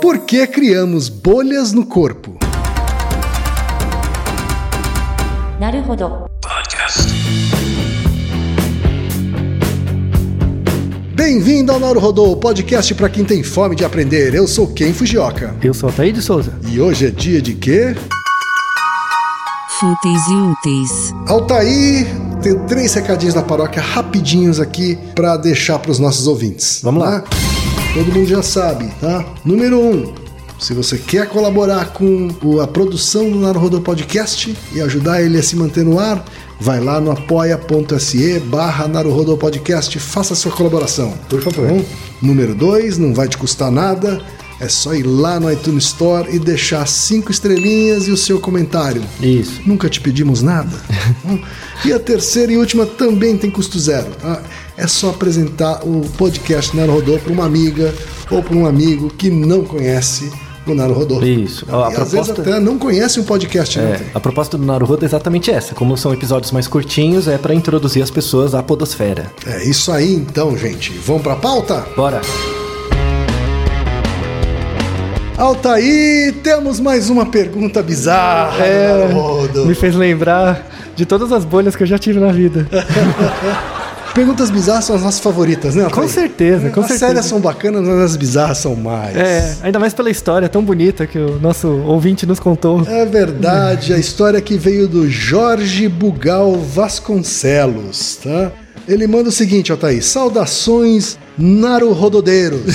Por que criamos bolhas no corpo? Bem-vindo ao Nauro Rodô, podcast para quem tem fome de aprender. Eu sou Ken Fujioka. Eu sou Ataíde Souza. E hoje é dia de quê? Fúteis e úteis. Altaí, tenho três recadinhos da paróquia rapidinhos aqui para deixar para os nossos ouvintes. Vamos lá. lá. Todo mundo já sabe, tá? Número um, se você quer colaborar com a produção do Naruhodô Podcast e ajudar ele a se manter no ar, vai lá no apoia.se barra Naruhodô Podcast, faça sua colaboração. Por favor. Tá bom? Número dois, não vai te custar nada, é só ir lá no iTunes Store e deixar cinco estrelinhas e o seu comentário. Isso. Nunca te pedimos nada. e a terceira e última também tem custo zero. tá? É só apresentar o podcast Naruhodô para uma amiga ou para um amigo que não conhece o Naruhodô. Isso. E A às vezes proposta- até não conhece um podcast. Não É, a proposta do Naruhodo é exatamente essa. Como são episódios mais curtinhos, é para introduzir as pessoas à podosfera. é isso aí então, gente. Vamos para a pauta? Bora! Altaí, temos mais uma pergunta bizarra É, do Naruhodô. me fez lembrar de todas as bolhas que eu já tive na vida. Perguntas bizarras são as nossas favoritas, né? Com certeza, com as certeza. sérias são bacanas, mas as bizarras são mais. É, ainda mais pela história tão bonita que o nosso ouvinte nos contou. É verdade, a história que veio do Jorge Bugal Vasconcelos, tá? Ele manda o seguinte, Altair, saudações naruhododeiros,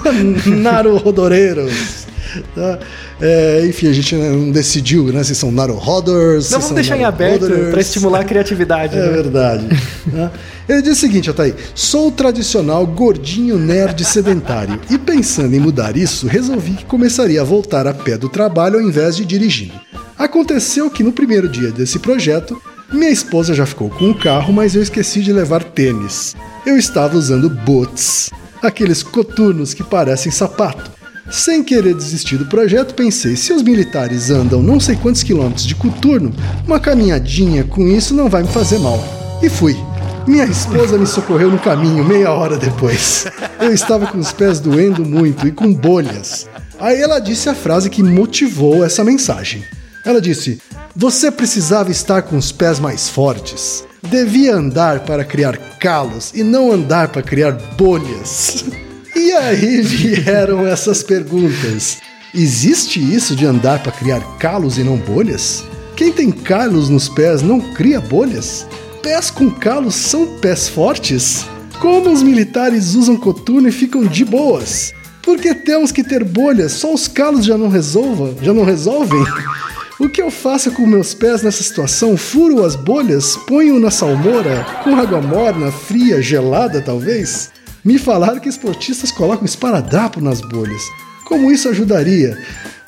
naruhodoreiros, tá? É, enfim, a gente não decidiu, né, se são naruhoders, se Não, vamos deixar em aberto para estimular a criatividade. É né? verdade. né? Ele diz o seguinte, Altair: sou o tradicional gordinho nerd sedentário e pensando em mudar isso, resolvi que começaria a voltar a pé do trabalho ao invés de dirigindo. Aconteceu que no primeiro dia desse projeto, minha esposa já ficou com o carro, mas eu esqueci de levar tênis. Eu estava usando boots, aqueles coturnos que parecem sapato. Sem querer desistir do projeto, pensei: se os militares andam não sei quantos quilômetros de coturno, uma caminhadinha com isso não vai me fazer mal. E fui. Minha esposa me socorreu no caminho meia hora depois. Eu estava com os pés doendo muito e com bolhas. Aí ela disse a frase que motivou essa mensagem. Ela disse: Você precisava estar com os pés mais fortes. Devia andar para criar calos e não andar para criar bolhas. E aí vieram essas perguntas. Existe isso de andar para criar calos e não bolhas? Quem tem calos nos pés não cria bolhas? Pés com calos são pés fortes? Como os militares usam coturno e ficam de boas? Por que temos que ter bolhas? Só os calos já não resolvam? Já não resolvem? O que eu faço com meus pés nessa situação? Furo as bolhas? Ponho na salmoura? Com água morna, fria, gelada talvez? Me falaram que esportistas colocam esparadrapo nas bolhas. Como isso ajudaria?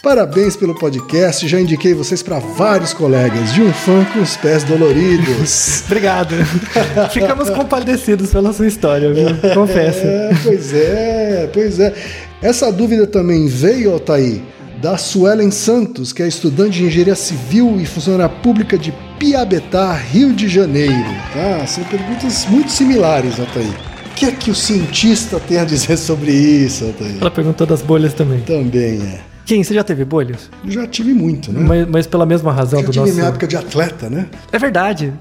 Parabéns pelo podcast, já indiquei vocês para vários colegas, de um fã com os pés doloridos. Obrigado. Ficamos compadecidos pela sua história, viu? Confesso. É, pois é, pois é. Essa dúvida também veio, Altair, da Suelen Santos, que é estudante de engenharia civil e funcionária pública de Piabetá, Rio de Janeiro. Tá? São perguntas muito similares, Altair. O que é que o cientista tem a dizer sobre isso, Altair? Ela perguntou das bolhas também. Também é. Quem, você já teve bolhas? Já tive muito, né? Mas, mas pela mesma razão Já do tive nosso... minha época de atleta, né? É verdade.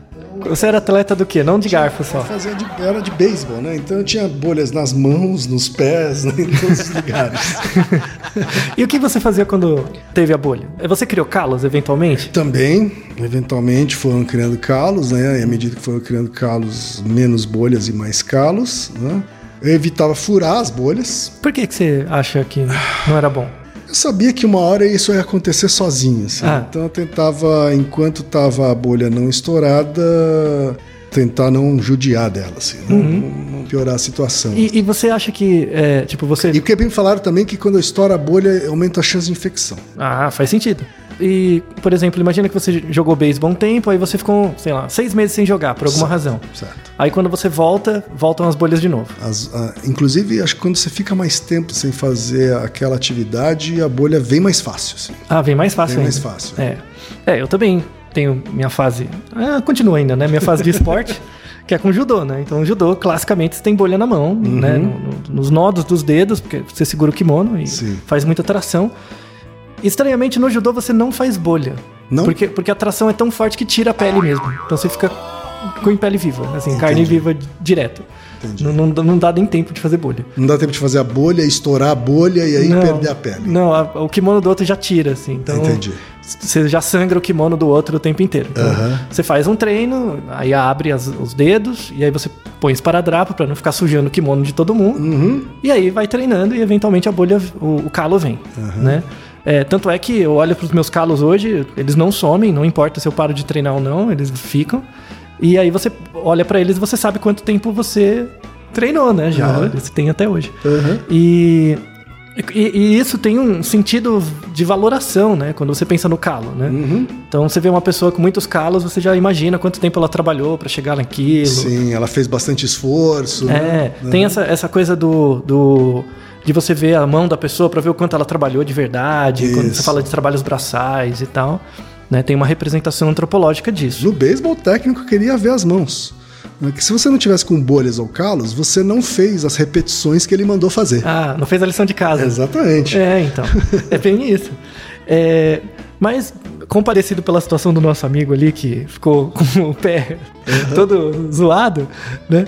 Você era atleta do quê? Não de garfo só. Fazia de, era de beisebol, né? Então eu tinha bolhas nas mãos, nos pés, né? em todos os lugares. E o que você fazia quando teve a bolha? Você criou calos, eventualmente? Também, eventualmente, foram criando calos, né? E à medida que foram criando calos, menos bolhas e mais calos, né? Eu evitava furar as bolhas. Por que, que você acha que não era bom? Eu sabia que uma hora isso ia acontecer sozinho, assim. Ah. Então eu tentava, enquanto tava a bolha não estourada, tentar não judiar dela, assim, não, não piorar a situação. Uhum. E, e você acha que, é, tipo, você. E porque me falaram também que quando estoura a bolha, aumenta a chance de infecção. Ah, faz sentido. E, por exemplo, imagina que você jogou beisebol um tempo, aí você ficou, sei lá, seis meses sem jogar, por alguma razão. Certo. Aí quando você volta, voltam as bolhas de novo. As- a- inclusive, acho que quando você fica mais tempo sem fazer aquela atividade, a bolha vem mais fácil. assim. Ah, vem mais fácil Vem mais ainda. fácil. É. É, eu também tenho minha fase. Ah, continua ainda, né? Minha fase de esporte. que é com judô, né? Então, o judô, classicamente, você tem bolha na mão, né? No- no- nos nodos dos dedos, porque você segura o kimono e Sim. faz muita tração. Estranhamente, no judô você não faz bolha. Não? Porque, porque a tração é tão forte que tira a pele mesmo. Então você fica com pele viva, assim, carne Entendi. viva di- direto. Entendi. Não, não, não dá nem tempo de fazer bolha. Não dá tempo de fazer a bolha, estourar a bolha e aí não, perder a pele. Não, a- o kimono do outro já tira, assim. Então, Entendi. Você já sangra o kimono do outro o tempo inteiro. Então, Aham. Você faz um treino, aí abre as- os dedos, e aí você põe esparadrapo pra não ficar sujando o kimono de todo mundo. Uhum. E aí vai treinando e eventualmente a bolha, o, o calo vem, né? É, tanto é que eu olho pros meus calos hoje, eles não somem, não importa se eu paro de treinar ou não, eles ficam. E aí você olha pra eles e você sabe quanto tempo você treinou, né? Já, você tem até hoje. Aham. E, e, e isso tem um sentido de valoração, né? Quando você pensa no calo, né? Uhum. Então você vê uma pessoa com muitos calos, você já imagina quanto tempo ela trabalhou pra chegar naquilo. Sim, ela fez bastante esforço. né? É, tem essa, essa coisa do, do. De você ver a mão da pessoa pra ver o quanto ela trabalhou de verdade, quando Isso. você fala de trabalhos braçais e tal. Né, tem uma representação antropológica disso. No beisebol, o técnico queria ver as mãos. Né, Que se você não tivesse com bolhas ou calos, você não fez as repetições que ele mandou fazer. Ah, não fez a lição de casa. Exatamente. É, então. É bem isso. É, mas, comparecido pela situação do nosso amigo ali, que ficou com o pé todo zoado, né?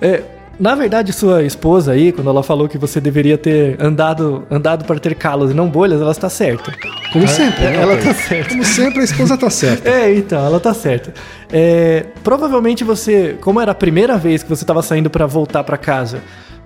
É, na verdade, sua esposa aí, quando ela falou que você deveria ter andado, andado para ter calos e não bolhas, ela está certa. Como sempre. né, ela Altair? tá certa. Como sempre, a esposa tá certa. É, então, ela tá certa. É, provavelmente você, como era a primeira vez que você estava saindo para voltar para casa,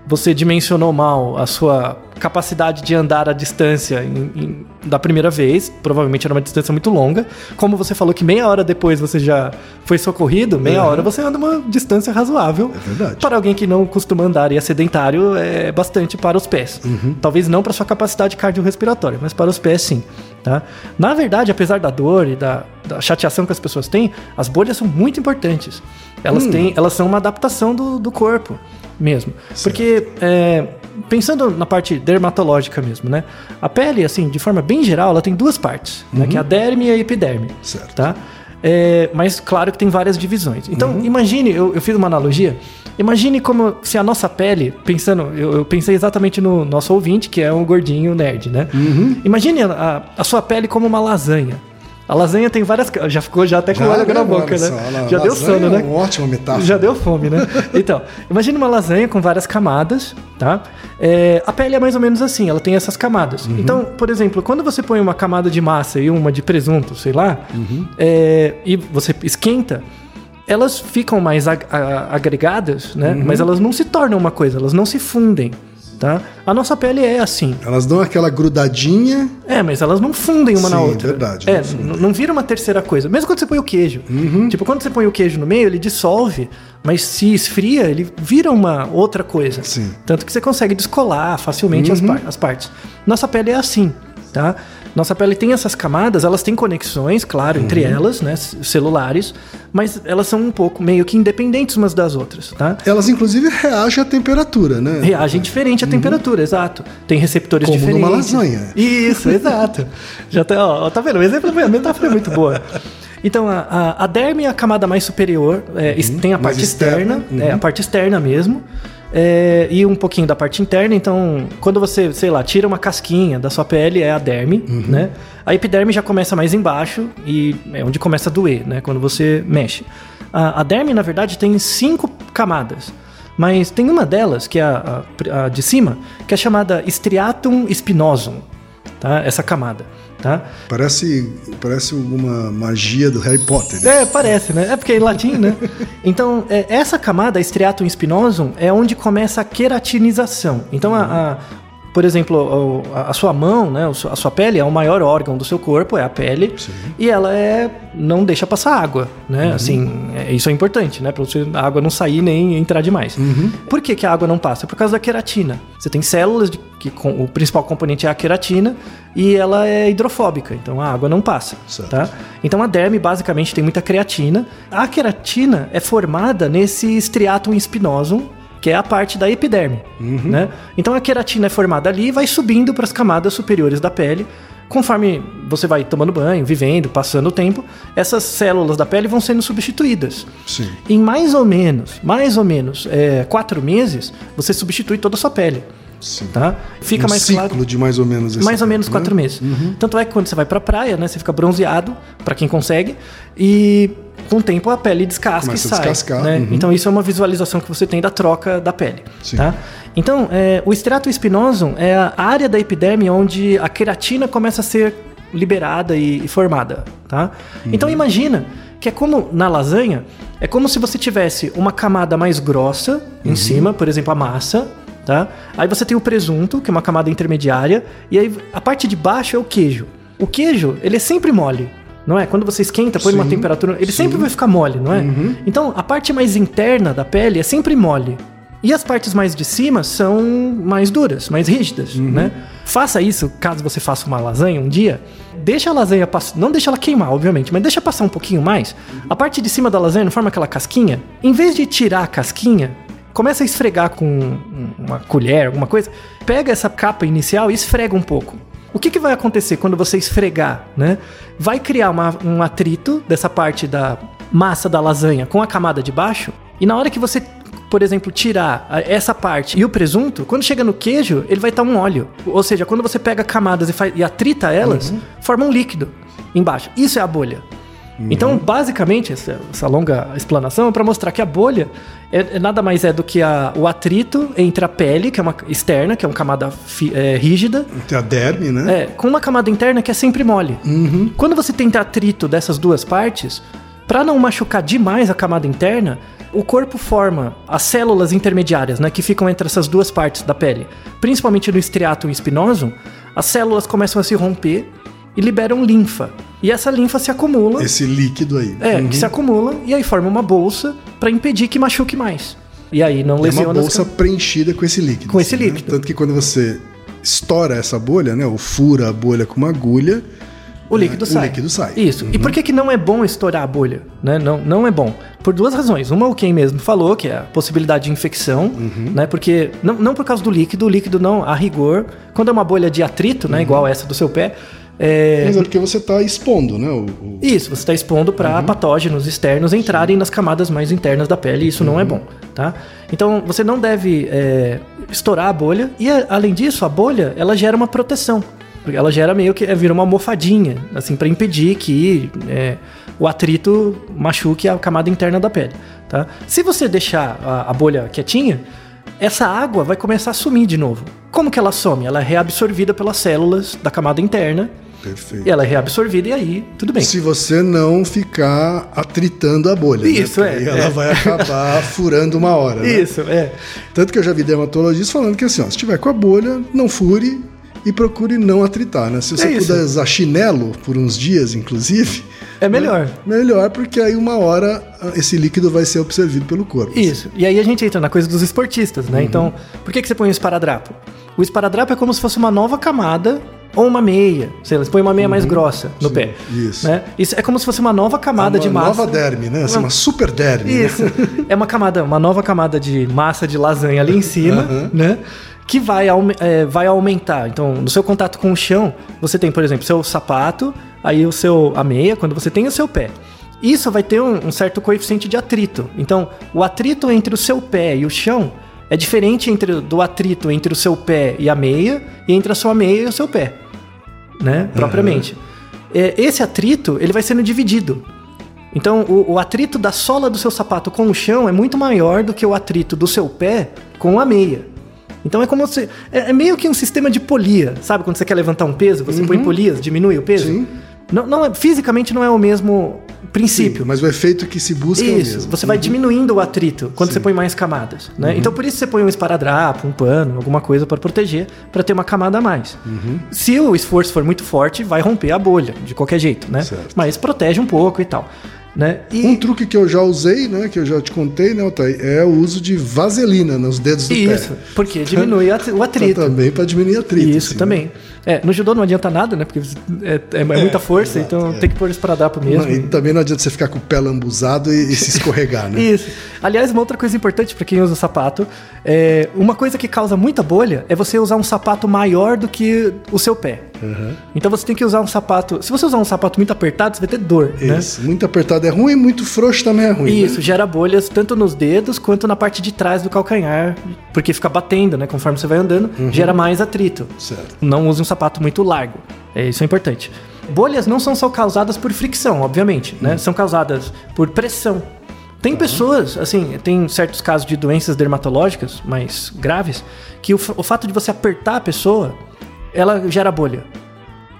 você dimensionou mal a sua capacidade de andar a distância em- em- da primeira vez. Provavelmente era uma distância muito longa. Como você falou que meia hora depois você já foi socorrido, meia Uhum. hora você anda uma distância razoável. É verdade. Para alguém que não costuma andar e é sedentário, é bastante para os pés. Uhum. Talvez não para sua capacidade cardiorrespiratória, mas para os pés sim. Tá? Na verdade, apesar da dor e da, da chateação que as pessoas têm, as bolhas são muito importantes. Hum. Elas, têm, elas são uma adaptação do, do corpo mesmo. Porque, é, pensando na parte dermatológica mesmo, né? A pele, assim, de forma bem geral, ela tem duas partes, né? Que é a derme e a epiderme. Uhum. Certo. Tá? É, mas claro que tem várias divisões. Então, Uhum. imagine, eu, eu fiz uma analogia. Imagine como se a nossa pele, pensando, eu, eu pensei exatamente no nosso ouvinte, que é um gordinho nerd, né? Uhum. Imagine a, a sua pele como uma lasanha. A lasanha tem várias. Já ficou já até com Já, o olho na né, boca, né? só, já deu sono, é né? uma ótima metáfora. Já deu fome, né? Então, imagine uma lasanha com várias camadas, tá? É, a pele é mais ou menos assim, ela tem essas camadas. Uhum. Então, por exemplo, quando você põe uma camada de massa e uma de presunto, sei lá, Uhum. é, e você esquenta, elas ficam mais ag- agregadas, né? Uhum. Mas elas não se tornam uma coisa, elas não se fundem, tá? A nossa pele é assim. Elas dão aquela grudadinha. É, mas elas não fundem uma na Sim, outra. verdade, É, não fundem. n- não vira uma terceira coisa. Mesmo quando você põe o queijo. Uhum. Tipo, quando você põe o queijo no meio, ele dissolve, mas se esfria, ele vira uma outra coisa. Sim. Uhum. Tanto que você consegue descolar facilmente as, par- as partes. Nossa pele é assim, tá? Nossa pele tem essas camadas, elas têm conexões, claro, entre Uhum. elas, né, celulares, mas elas são um pouco meio que independentes umas das outras, tá? Elas, inclusive, reagem à temperatura, né? Reagem diferente à temperatura, exato. Tem receptores Como diferentes. numa lasanha. Isso, exato. Já tá, ó, tá vendo? O exemplo, a metáfora é muito boa. Então, a, a, a derme é a camada mais superior, é, es- tem a Uhum. parte externa. externa, é a parte externa mesmo, é, e um pouquinho da parte interna. Então, quando você, sei lá, tira uma casquinha da sua pele, é a derme, Uhum. né? A epiderme já começa mais embaixo e é onde começa a doer, né? Quando você mexe. A, a derme, na verdade, tem cinco camadas. Mas tem uma delas, que é a, a- a de cima, que é chamada striatum spinosum, tá? Essa camada, tá? Parece, parece alguma magia do Harry Potter. né? É, parece, né? É porque é em latim, né? Então, é, essa camada, striatum spinosum, é onde começa a queratinização. Então, a, a- por exemplo, a, sua mão, né? A sua pele é o maior órgão do seu corpo, é a pele. E ela é não deixa passar água, né? Assim, é- isso é importante, né? Para a água não sair nem entrar demais. Por que, que a água não passa? Por causa da queratina. Você tem células de, que com- o principal componente é a queratina e ela é hidrofóbica, então a água não passa, Certo. tá? Então a derme basicamente tem muita creatina. A queratina é formada nesse striatum spinosum, que é a parte da epiderme, né? Então a queratina é formada ali e vai subindo para as camadas superiores da pele. conforme você vai tomando banho, vivendo, passando o tempo, essas células da pele vão sendo substituídas. Sim. Em mais ou menos, mais ou menos, é, quatro meses, você substitui toda a sua pele. Sim. Tá? Fica um mais ciclo claro. de mais ou menos Mais ou tempo, menos né? quatro meses. Tanto é que quando você vai pra praia, né? Você fica bronzeado, pra quem consegue, e com o tempo a pele descasca Começa e sai. descascar, né? uhum. Então isso é uma visualização que você tem da troca da pele. Sim. Tá? Então, é, o estrato espinosum é a área da epiderme onde a queratina começa a ser liberada e, e formada. Tá? Então imagina que é como na lasanha, é como se você tivesse uma camada mais grossa em cima, por exemplo, a massa, tá? Aí você tem o presunto, que é uma camada intermediária, e aí a parte de baixo é o queijo. O queijo, ele é sempre mole. Não é? Quando você esquenta, põe Sim, temperatura, ele sim. sempre vai ficar mole, não é? Então, a parte mais interna da pele é sempre mole. E as partes mais de cima são mais duras, mais rígidas, né? Faça isso, caso você faça uma lasanha um dia, deixa a lasanha passar, não deixa ela queimar, obviamente, mas deixa passar um pouquinho mais. A parte de cima da lasanha não forma aquela casquinha. Em vez de tirar a casquinha, começa a esfregar com um- uma colher, alguma coisa, pega essa capa inicial e esfrega um pouco. O que, que vai acontecer quando você esfregar, né? Vai criar uma- um atrito dessa parte da massa da lasanha com a camada de baixo, e na hora que você, por exemplo, tirar essa parte e o presunto, quando chega no queijo, ele vai estar um óleo. Ou seja, quando você pega camadas e, faz, e atrita elas, forma um líquido embaixo. Isso é a bolha. Então, basicamente, essa, essa longa explanação é para mostrar que a bolha é, é nada mais é do que a- o atrito entre a pele, que é uma externa, que é uma camada fi- é, rígida, Tem a derme, né? é, com uma camada interna que é sempre mole. Quando você tem atrito dessas duas partes, para não machucar demais a camada interna, o corpo forma as células intermediárias, né, que ficam entre essas duas partes da pele. Principalmente no estriatum espinosum, as células começam a se romper e liberam linfa. E essa linfa se acumula, Esse líquido aí. é, Uhum. que se acumula e aí forma uma bolsa para impedir que machuque mais. E aí não É lesiona uma as bolsa preenchida com esse líquido. Com esse né? líquido. Tanto que quando você estoura essa bolha, né? Ou fura a bolha com uma agulha, O líquido o sai. líquido sai. Isso. E por que, que não é bom estourar a bolha? Né? Não, não é bom. Por duas razões. Uma, o Ken mesmo falou, que é a possibilidade de infecção, Uhum. né? Porque, não, não por causa do líquido, o líquido não, a rigor, quando é uma bolha de atrito, Uhum. né? Igual essa do seu pé, é, Mas é porque você está expondo, né? O, o- isso, você está expondo para Uhum. patógenos externos entrarem nas camadas mais internas da pele, e isso Uhum. não é bom, tá? Então, você não deve é, estourar a bolha, e além disso, a bolha, ela gera uma proteção, porque ela gera meio que, é, vira uma almofadinha, assim, para impedir que é, o atrito machuque a camada interna da pele, tá? Se você deixar a, a bolha quietinha, essa água vai começar a sumir de novo. Como que ela some? Ela é reabsorvida pelas células da camada interna, Perfeito. e ela é reabsorvida e aí tudo bem. Se você não ficar atritando a bolha. Isso, né? é, aí ela é. vai acabar furando uma hora. né? Isso, é. Tanto que eu já vi dermatologistas falando que assim, ó, se tiver com a bolha, não fure e procure não atritar, né? Se você É puder usar chinelo por uns dias, inclusive, É melhor. melhor, porque aí uma hora ah, esse líquido vai ser absorvido pelo corpo. Isso. E aí a gente entra na coisa dos esportistas, né? Então, por que, que você põe o esparadrapo? O esparadrapo é como se fosse uma nova camada ou uma meia. Sei lá, você põe uma meia mais grossa no Sim, pé. isso. Né? Isso é como se fosse uma nova camada uma de massa. nova derme, né? Assim, uma super derme. né? Isso. é uma camada, uma nova camada de massa de lasanha ali em cima, Aham. né? Que vai, é, vai aumentar. Então, no seu contato com o chão, você tem, por exemplo, seu sapato, aí o seu a meia, quando você tem o seu pé. Isso vai ter um, um certo coeficiente de atrito. Então, o atrito entre o seu pé e o chão é diferente entre, do atrito entre o seu pé e a meia e entre a sua meia e o seu pé, né? Propriamente. É, esse atrito, ele vai sendo dividido. Então, o, o atrito da sola do seu sapato com o chão é muito maior do que o atrito do seu pé com a meia. Então é como se. É, é meio que um sistema de polia, sabe? Quando você quer levantar um peso, você põe polias, diminui o peso. Sim. Não, não é, fisicamente não é o mesmo princípio. Sim, mas o efeito que se busca é o Isso, mesmo. você vai diminuindo o atrito quando você põe mais camadas, né? Então por isso você põe um esparadrapo, um pano, alguma coisa para proteger, para ter uma camada a mais. Se o esforço for muito forte, vai romper a bolha de qualquer jeito, né? Certo. Mas protege um pouco e tal, né? E Um truque que eu já usei, né, que eu já te contei, né, Otay, é o uso de vaselina nos dedos do isso, pé. porque diminui a- o atrito. Também para diminuir atrito. Isso assim, também. É, no judô não adianta nada, né? Porque é, é- é muita força, exato, então é. tem que pôr esparadrapo né? mesmo. Não, e também não adianta você ficar com o pé lambuzado e, e se escorregar, né? Isso. Aliás, uma outra coisa importante para quem usa sapato, é uma coisa que causa muita bolha é você usar um sapato maior do que o seu pé. Então você tem que usar um sapato. Se você usar um sapato muito apertado, você vai ter dor, né? Isso. Muito apertado é ruim, muito frouxo também é ruim. Isso, né? gera bolhas tanto nos dedos quanto na parte de trás do calcanhar, porque fica batendo, né? Conforme você vai andando, gera mais atrito. Certo. Não use um sapato muito largo. É, isso é importante. Bolhas não são só causadas por fricção, obviamente, né? São causadas por pressão. Tem pessoas, assim, tem certos casos de doenças dermatológicas mais graves, que o, o fato de você apertar a pessoa, ela gera bolha,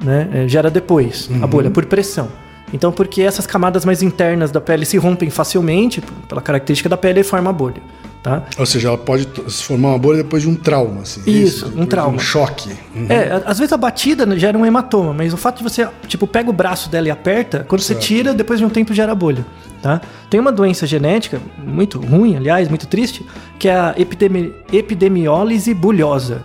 né? É, gera depois a bolha, por pressão. Então, porque essas camadas mais internas da pele se rompem facilmente, pela característica da pele, e forma a bolha, tá? Ou seja, ela pode se formar uma bolha depois de um trauma, assim. Isso, um depois de trauma. Um choque. Uhum. É, às vezes a batida né, gera um hematoma, mas o fato de você, tipo, pega o braço dela e aperta, quando você tira, depois de um tempo gera bolha, tá? Tem uma doença genética, muito ruim, aliás, muito triste, que é a epidemi epidemiólise bulhosa,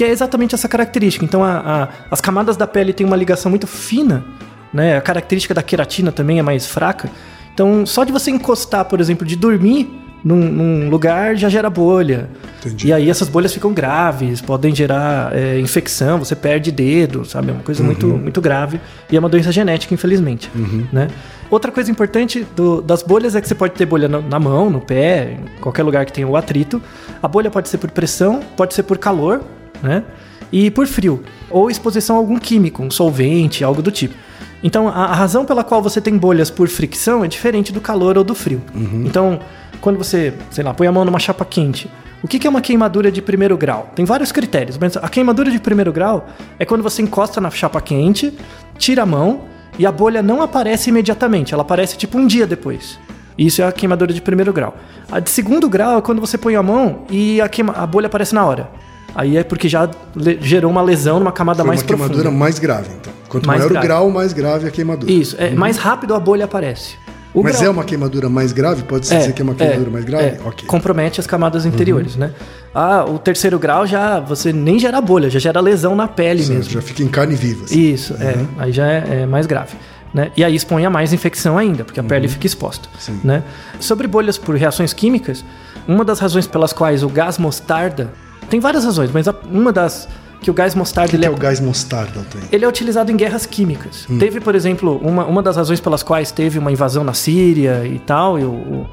que é exatamente essa característica. Então, a- a- as camadas da pele têm uma ligação muito fina, né? A característica da queratina também é mais fraca. Então, só de você encostar, por exemplo, de dormir num, num lugar, já gera bolha. Entendi. E aí essas bolhas ficam graves, podem gerar é, infecção, você perde dedo, sabe? É uma coisa muito, muito grave. E é uma doença genética, infelizmente. Né? Outra coisa importante do- das bolhas é que você pode ter bolha na, na mão, no pé, em qualquer lugar que tenha o atrito. A bolha pode ser por pressão, pode ser por calor, né? E por frio. Ou exposição a algum químico, um solvente, algo do tipo. Então, a, a razão pela qual você tem bolhas por fricção é diferente do calor ou do frio. Então, quando você, sei lá, põe a mão numa chapa quente, o que que é uma queimadura de primeiro grau? Tem vários critérios, mas a queimadura de primeiro grau é quando você encosta na chapa quente, tira a mão e a bolha não aparece imediatamente, ela aparece tipo um dia depois. Isso é a queimadura de primeiro grau. A de segundo grau é quando você põe a mão e a, queima- a bolha aparece na hora. Aí é porque já gerou uma lesão numa camada Foi mais uma queimadura profunda. mais grave, então. Quanto Mais maior grave. o grau, mais grave a queimadura. Isso, é, mais rápido a bolha aparece. O Mas grau- é uma queimadura mais grave? Pode-se dizer que é uma queimadura mais grave? é, Ok. Uhum. Compromete as camadas interiores, né? Ah, o terceiro grau já você nem gera bolha, já gera lesão na pele Certo, mesmo. Já fica em carne viva. assim. Isso, é. Aí já é, é mais grave. Né? E aí expõe a mais infecção ainda, porque a pele Uhum. fica exposta. Né? Sobre bolhas por reações químicas, uma das razões pelas quais o gás mostarda. Tem várias razões, mas uma das. que o gás O mostarda que, ele que é o gás mostarda, Altair? ele é utilizado em guerras químicas. Hum. Teve, por exemplo, uma, uma das razões pelas quais teve uma invasão na Síria e tal, e o, o-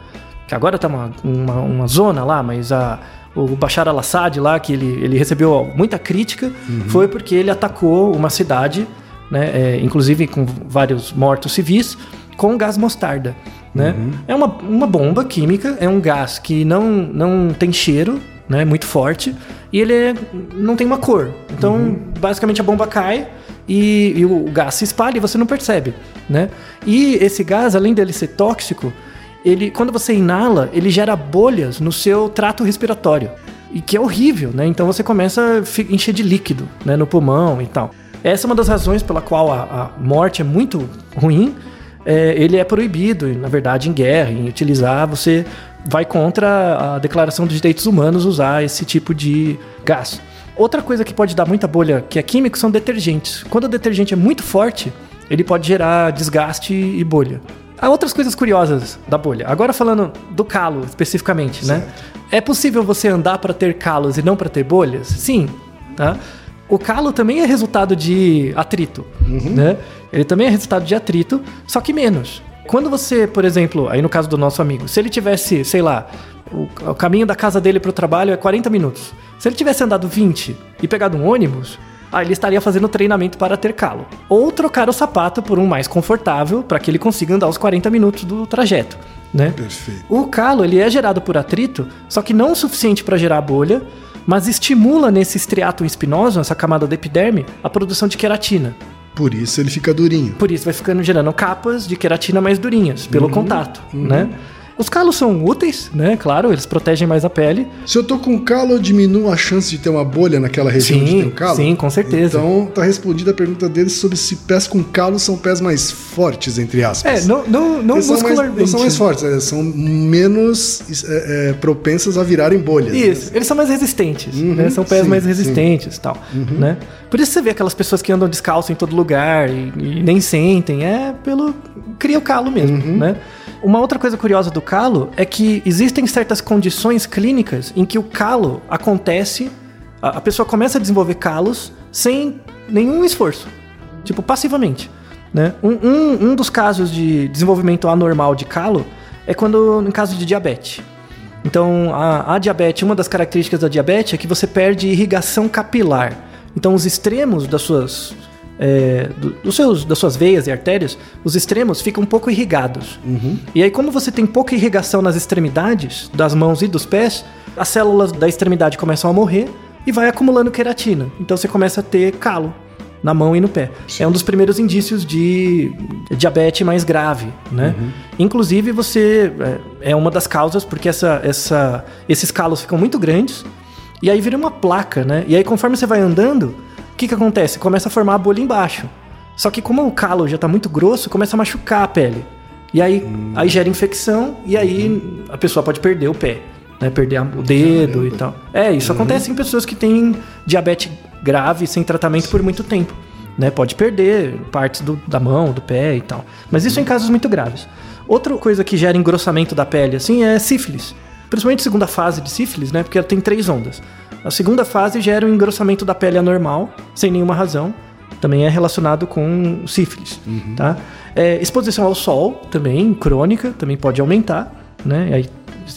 que agora tá uma, uma, uma zona lá, mas a, o Bashar al-Assad lá, que ele, ele recebeu muita crítica, Uhum. foi porque ele atacou uma cidade, né, é, inclusive com vários mortos civis, com gás mostarda. Né? Uhum. É uma, uma bomba química, é um gás que não, não tem cheiro, né, muito forte, e ele é- não tem uma cor. Então, Uhum. basicamente, a bomba cai e, e o gás se espalha e você não percebe, né? E esse gás, além dele ser tóxico, ele, quando você inala, ele gera bolhas no seu trato respiratório. E que é horrível, né? Então você começa a encher de líquido né, no pulmão e tal. Essa é uma das razões pela qual a, a morte é muito ruim. É, ele é proibido, na verdade, em guerra, em utilizar. Você vai contra a Declaração dos Direitos Humanos usar esse tipo de gás. Outra coisa que pode dar muita bolha, que é químico, são detergentes. Quando o detergente é muito forte, ele pode gerar desgaste e bolha. Há outras coisas curiosas da bolha. Agora falando do calo especificamente, né? É possível você andar para ter calos e não para ter bolhas? Sim, tá? O calo também é resultado de atrito, né? Ele também é resultado de atrito, só que menos. Quando você, por exemplo, aí no caso do nosso amigo, se ele tivesse, sei lá, o, o caminho da casa dele para o trabalho é 40 minutos. Se ele tivesse andado 20 e pegado um ônibus, aí ele estaria fazendo treinamento para ter calo. Ou trocar o sapato por um mais confortável para que ele consiga andar os 40 minutos do trajeto, né? Perfeito. O calo ele é gerado por atrito, só que não o suficiente para gerar bolha, mas estimula nesse estriato espinoso, essa camada da epiderme, a produção de queratina. Por isso ele fica durinho. Por isso vai ficando gerando capas de queratina mais durinhas pelo contato, né? Os calos são úteis, né? Claro, eles protegem mais a pele. Se eu tô com calo, eu diminuo a chance de ter uma bolha naquela região onde Sim, calo? sim, com certeza. Então tá respondida a pergunta deles sobre se pés com calo são pés mais fortes, entre aspas. É, não, não, não Eles são mais, muscularmente. não são mais fortes, é, são menos é, é, propensas a virarem bolhas. né? Isso, eles são mais resistentes, né? São pés sim, mais resistentes e tal, né? Por isso você vê aquelas pessoas que andam descalço em todo lugar e, e nem sentem, é pelo... cria o calo mesmo, né? Uma outra coisa curiosa do calo é que existem certas condições clínicas em que o calo acontece, a, a pessoa começa a desenvolver calos sem nenhum esforço. Tipo, passivamente. Né? Um, um, um dos casos de desenvolvimento anormal de calo é quando, no caso de diabetes. Então, a, a diabetes, uma das características da diabetes é que você perde irrigação capilar. Então, os extremos das suas, é, do- dos seus, das suas veias e artérias, os extremos ficam um pouco irrigados. E aí, como você tem pouca irrigação nas extremidades, das mãos e dos pés, as células da extremidade começam a morrer e vai acumulando queratina. Então, você começa a ter calo na mão e no pé. É um dos primeiros indícios de diabetes mais grave, né? Inclusive, você é é uma das causas porque essa, essa, esses calos ficam muito grandes e aí vira uma placa, né? E aí, conforme você vai andando, que, que acontece? Começa a formar a bolha embaixo. Só que como o calo já tá muito grosso, começa a machucar a pele. E aí, aí gera infecção e aí a pessoa pode perder o pé, né? Perder o dedo e tal. É, isso acontece em pessoas que têm diabetes grave sem tratamento por muito tempo. Né? Pode perder partes do- da mão, do pé e tal. Mas isso em casos muito graves. Outra coisa que gera engrossamento da pele, assim, é sífilis. Principalmente segunda fase de sífilis, né? Porque ela tem três ondas. A segunda fase gera um engrossamento da pele anormal, sem nenhuma razão. Também é relacionado com sífilis, tá? É, exposição ao sol, também, crônica, também pode aumentar, né? Aí,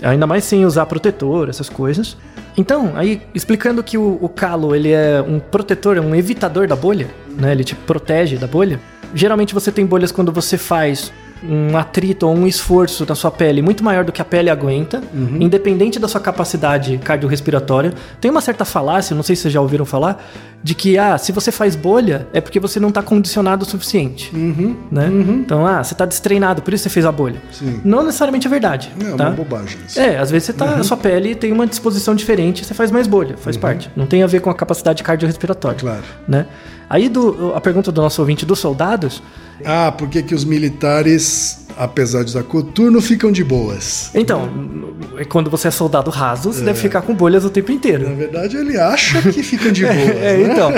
ainda mais sem usar protetor, essas coisas. Então, aí, explicando que o, o calo, ele é um protetor, é um evitador da bolha, né? Ele te protege da bolha. Geralmente você tem bolhas quando você faz um atrito ou um esforço na sua pele muito maior do que a pele aguenta, independente da sua capacidade cardiorrespiratória. Tem uma certa falácia, não sei se vocês já ouviram falar, de que, ah, se você faz bolha, é porque você não está condicionado o suficiente. Né? Então, ah, você está destreinado, por isso você fez a bolha. Sim. Não necessariamente é verdade. Não, é tá? uma bobagem isso. É, às vezes você tá, a sua pele tem uma disposição diferente, você faz mais bolha, faz parte. Não tem a ver com a capacidade cardiorrespiratória. Claro. Né? Aí do, a pergunta do nosso ouvinte dos soldados, Ah, por que, que os militares, apesar de usar coturno, ficam de boas? então, é quando você é soldado raso, você deve ficar com bolhas o tempo inteiro. Na verdade, ele acha que ficam de boas. É, né? então,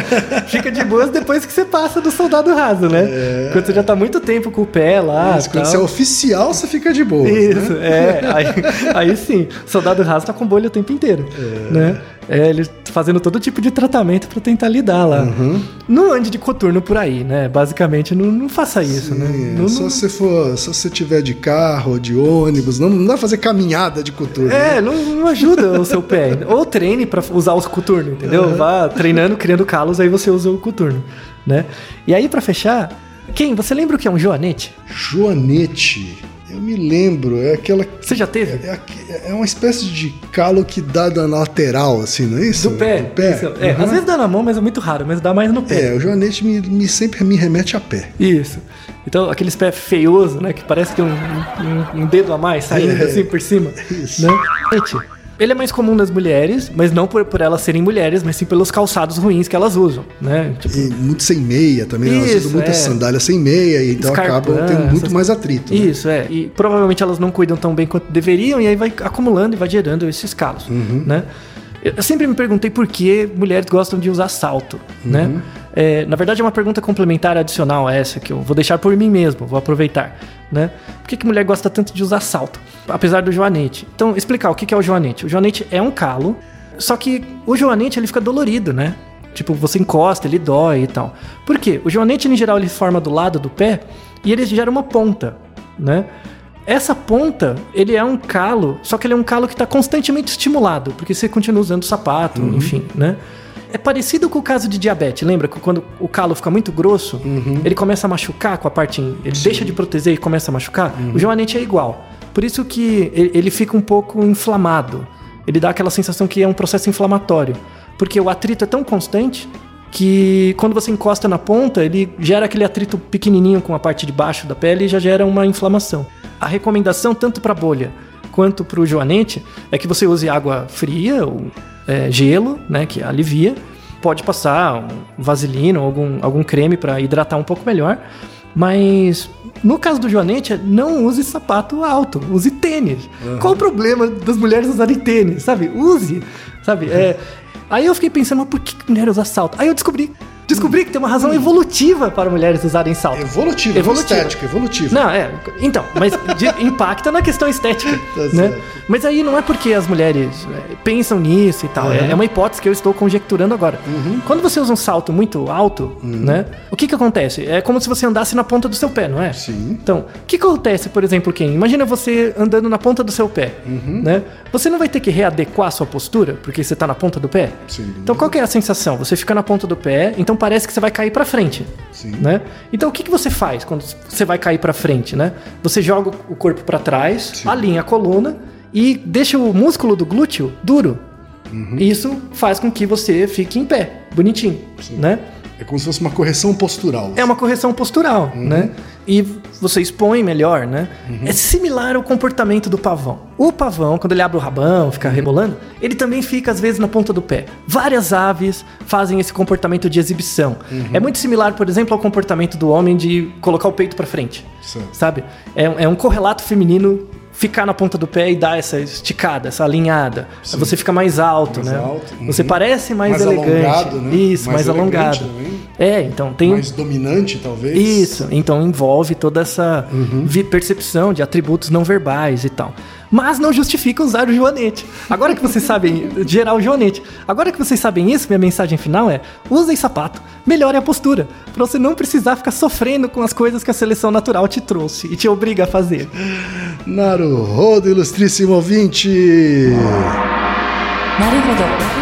fica de boas depois que você passa do soldado raso, né? Quando você já tá muito tempo com o pé lá. Mas quando tal. você é oficial, você fica de boas. Isso, Né? é. Aí, aí sim, soldado raso tá com bolha o tempo inteiro. Né? É, ele fazendo todo tipo de tratamento pra tentar lidar lá. Uhum. Não ande de coturno por aí, né? Basicamente, não, não faça isso, né? Sim, Não- só não- se for, só se tiver de carro, de ônibus, não, não dá pra fazer caminhada de coturno. né? É, não, não ajuda o seu pé. Ou treine pra usar os coturnos, entendeu? Vá treinando, criando calos, aí você usa o coturno, né? E aí, pra fechar, quem? Você lembra o que é um joanete? Joanete, eu me lembro, é aquela. Você já teve? É, aque- é uma espécie de calo que dá na lateral, assim, não é isso? Do pé. Do pé. Isso. É, Uhum. Às vezes dá na mão, mas é muito raro, mas dá mais no pé. É, o joanete me, me- sempre me remete a pé. Isso. Então, aqueles pés feiosos, né? Que parece que tem um, um- um dedo a mais saindo É. assim por cima. Isso. Né? Ele é mais comum nas mulheres, mas não por, por elas serem mulheres, mas sim pelos calçados ruins que elas usam, né? Tipo, E muito sem meia também, elas Isso, usam muita é. sandália sem meia, e então Escarpão, acabam tendo muito essas- mais atrito. né? Isso, é. E provavelmente elas não cuidam tão bem quanto deveriam, e aí vai acumulando e vai gerando esses calos, Uhum. né? Eu sempre me perguntei por que mulheres gostam de usar salto, né? Uhum. É, na verdade, é uma pergunta complementar adicional a essa, que eu vou deixar por mim mesmo, vou aproveitar, né? Por que, que mulher gosta tanto de usar salto? Apesar do joanete. Então, explicar o que, que é o joanete. O joanete é um calo, só que o joanete ele fica dolorido, né? Tipo, você encosta, ele dói e tal. Por quê? O joanete, em geral, ele forma do lado do pé e ele gera uma ponta, né? Essa ponta, ele é um calo, só que ele é um calo que está constantemente estimulado, porque você continua usando sapato, enfim, né? É parecido com o caso de diabetes, lembra que quando o calo fica muito grosso, ele começa a machucar com a parte, ele deixa de proteger e começa a machucar? O joanete é igual. Por isso que ele ele fica um pouco inflamado. Ele dá aquela sensação que é um processo inflamatório, porque o atrito é tão constante que quando você encosta na ponta, ele gera aquele atrito pequenininho com a parte de baixo da pele e já gera uma inflamação. A recomendação, tanto para bolha quanto para o joanete, é que você use água fria ou é, gelo, né, que alivia. Pode passar um vaselina ou algum, algum creme para hidratar um pouco melhor. Mas no caso do joanete, não use sapato alto, use tênis. Qual o problema das mulheres usarem tênis, sabe? Use, sabe? É, Aí eu fiquei pensando, mas por que que mulher usa salto? Aí eu descobri. Descobri que tem uma razão evolutiva para mulheres usarem salto. Evolutivo, Evolutivo. estético, evolutivo. Não, é. Então, mas de- impacta na questão estética. Tá né? certo. Mas aí não é porque as mulheres é, pensam nisso e tal. É, é uma hipótese que eu estou conjecturando agora. Uhum. Quando você usa um salto muito alto, né? O que que acontece? É como se você andasse na ponta do seu pé, não é? Sim. Então, o que que acontece, por exemplo, quem? Imagina você andando na ponta do seu pé, Uhum. né? Você não vai ter que readequar a sua postura porque você está na ponta do pé? Sim. Então, qual que é a sensação? Você fica na ponta do pé, então parece que você vai cair para frente, Sim. né? Então, o que que você faz quando você vai cair para frente, né? Você joga o corpo para trás, alinha a coluna e deixa o músculo do glúteo duro. Uhum. Isso faz com que você fique em pé, bonitinho, né? É como se fosse uma correção postural. É uma correção postural, Uhum. né? E você expõe melhor, né? É similar ao comportamento do pavão. O pavão, quando ele abre o rabão, fica rebolando, ele também fica às vezes na ponta do pé. Várias aves fazem esse comportamento de exibição. Uhum. É muito similar, por exemplo, ao comportamento do homem de colocar o peito pra frente. Sabe? É, é um correlato feminino ficar na ponta do pé e dar essa esticada, essa alinhada. Você fica mais alto, Mais né? alto, uhum. Você parece mais, Mais elegante. alongado, né? Isso, Mais mais, alongado. também. É, então tem. Mais dominante, talvez? Isso, então envolve toda essa uhum. percepção de atributos não verbais e tal. Mas não justifica usar o joanete. Agora que vocês sabem gerar o joanete, agora que vocês sabem isso, minha mensagem final é: usem sapato, melhore a postura, pra você não precisar ficar sofrendo com as coisas que a seleção natural te trouxe e te obriga a fazer. Naruhodo, ilustríssimo ouvinte! Naruhodo.